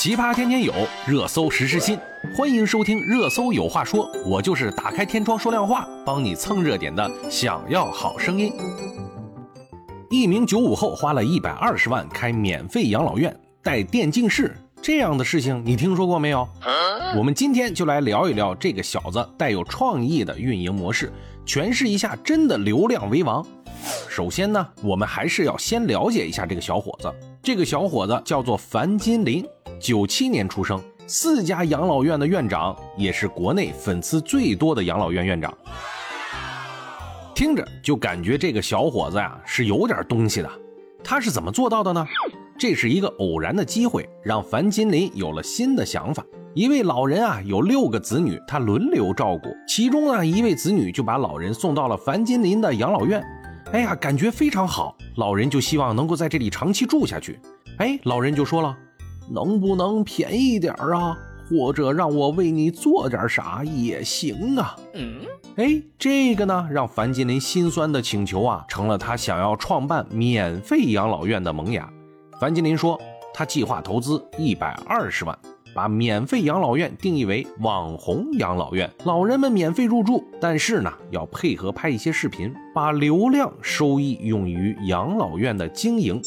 奇葩天天有，热搜时时新，欢迎收听《热搜有话说》，我就是打开天窗说亮话，帮你蹭热点的。想要好声音，一名九五后花了一百二十万开免费养老院，带电竞室，这样的事情你听说过没有？我们今天就来聊一聊这个小子带有创意的运营模式，诠释一下真的流量为王。首先呢，我们还是要先了解一下这个小伙子。这个小伙子叫做樊金林，九七年出生，四家养老院的院长，也是国内粉丝最多的养老院院长。听着就感觉这个小伙子呀是有点东西的。他是怎么做到的呢？这是一个偶然的机会，让樊金林有了新的想法。一位老人啊有六个子女，他轮流照顾，其中呢一位子女就把老人送到了樊金林的养老院。哎呀，感觉非常好，老人就希望能够在这里长期住下去。哎，老人就说了，能不能便宜点啊？或者让我为你做点啥也行啊。嗯，哎，这个呢，让樊金林心酸的请求啊，成了他想要创办免费养老院的萌芽。樊金林说，他计划投资一百二十万。把免费养老院定义为网红养老院，老人们免费入住，但是呢，要配合拍一些视频，把流量收益用于养老院的经营。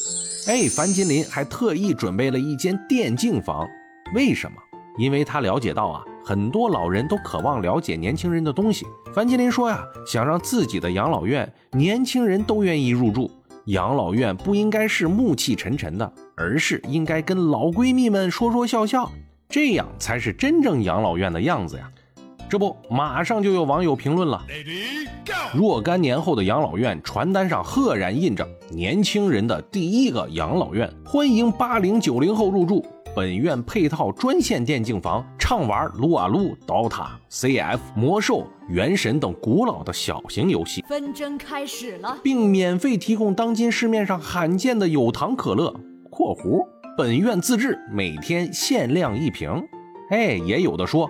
哎，樊金林还特意准备了一间电竞房，为什么？因为他了解到啊，很多老人都渴望了解年轻人的东西。樊金林说呀，想让自己的养老院年轻人都愿意入住，养老院不应该是暮气沉沉的，而是应该跟老闺蜜们说说笑笑。这样才是真正养老院的样子呀！这不，马上就有网友评论了：若干年后的养老院传单上赫然印着“年轻人的第一个养老院”，欢迎八零九零后入住。本院配套专线电竞房，畅玩撸啊撸、DOTA、CF、魔兽、原神等古老的小型游戏。纷争开始了，并免费提供当今市面上罕见的有糖可乐（括弧）。本院自制，每天限量一瓶。哎，也有的说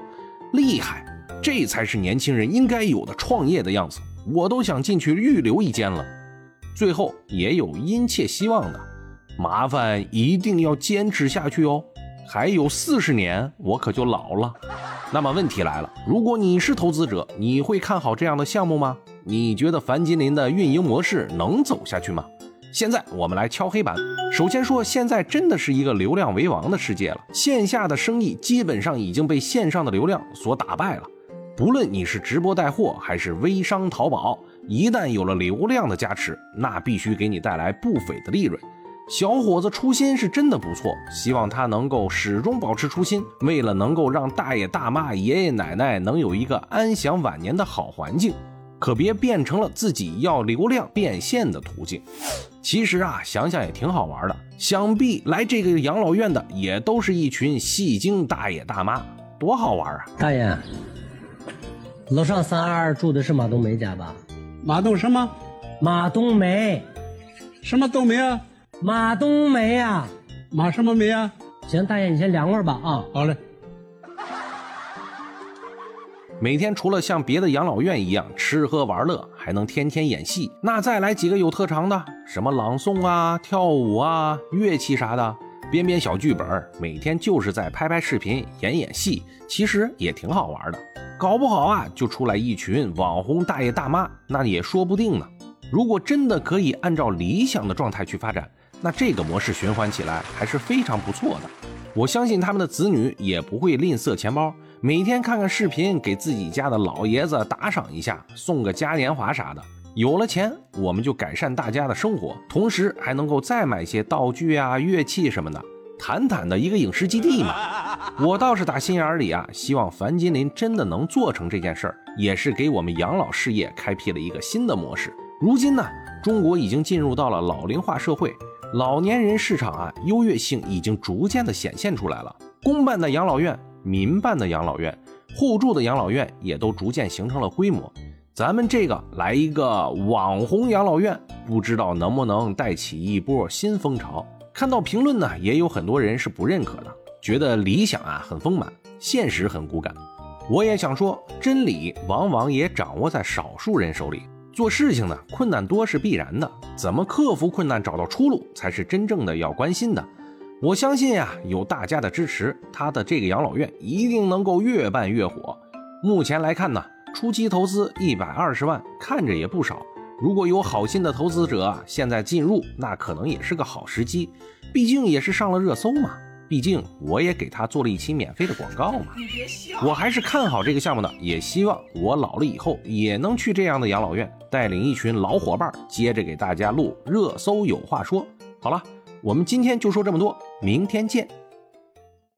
厉害，这才是年轻人应该有的创业的样子。我都想进去预留一间了。最后也有殷切希望的，麻烦一定要坚持下去哦。还有四十年，我可就老了。那么问题来了，如果你是投资者，你会看好这样的项目吗？你觉得樊金林的运营模式能走下去吗？现在我们来敲黑板。首先说，现在真的是一个流量为王的世界了。线下的生意基本上已经被线上的流量所打败了。不论你是直播带货还是微商淘宝，一旦有了流量的加持，那必须给你带来不菲的利润。小伙子初心是真的不错，希望他能够始终保持初心。为了能够让大爷大妈、爷爷奶奶能有一个安享晚年的好环境。可别变成了自己要流量变现的途径。其实啊，想想也挺好玩的。想必来这个养老院的也都是一群戏精大爷大妈，多好玩啊！大爷，楼上三二二住的是马冬梅家吧？马冬什么？马冬梅？什么冬梅啊？马冬梅啊？马什么梅啊？行，大爷你先凉快吧啊。好嘞。每天除了像别的养老院一样吃喝玩乐，还能天天演戏，那再来几个有特长的，什么朗诵啊、跳舞啊、乐器啥的，编编小剧本，每天就是在拍拍视频、演演戏，其实也挺好玩的。搞不好啊，就出来一群网红大爷大妈，那也说不定呢。如果真的可以按照理想的状态去发展，那这个模式循环起来还是非常不错的。我相信他们的子女也不会吝啬钱包。每天看看视频，给自己家的老爷子打赏一下，送个嘉年华啥的。有了钱，我们就改善大家的生活，同时还能够再买些道具啊、乐器什么的，坦坦的一个影视基地嘛。我倒是打心眼里啊，希望樊金林真的能做成这件事儿，也是给我们养老事业开辟了一个新的模式。如今呢，中国已经进入到了老龄化社会，老年人市场啊，优越性已经逐渐的显现出来了。公办的养老院。民办的养老院、互助的养老院也都逐渐形成了规模。咱们这个来一个网红养老院，不知道能不能带起一波新风潮？看到评论呢，也有很多人是不认可的，觉得理想啊很丰满，现实很骨感。我也想说，真理往往也掌握在少数人手里。做事情呢，困难多是必然的，怎么克服困难、找到出路，才是真正的要关心的。我相信呀，有大家的支持，他的这个养老院一定能够越办越火。目前来看呢，初期投资一百二十万，看着也不少。如果有好心的投资者现在进入，那可能也是个好时机，毕竟也是上了热搜嘛。毕竟我也给他做了一期免费的广告嘛。你别笑我还是看好这个项目的，也希望我老了以后也能去这样的养老院，带领一群老伙伴，接着给大家录热搜有话说。好了，我们今天就说这么多，明天见。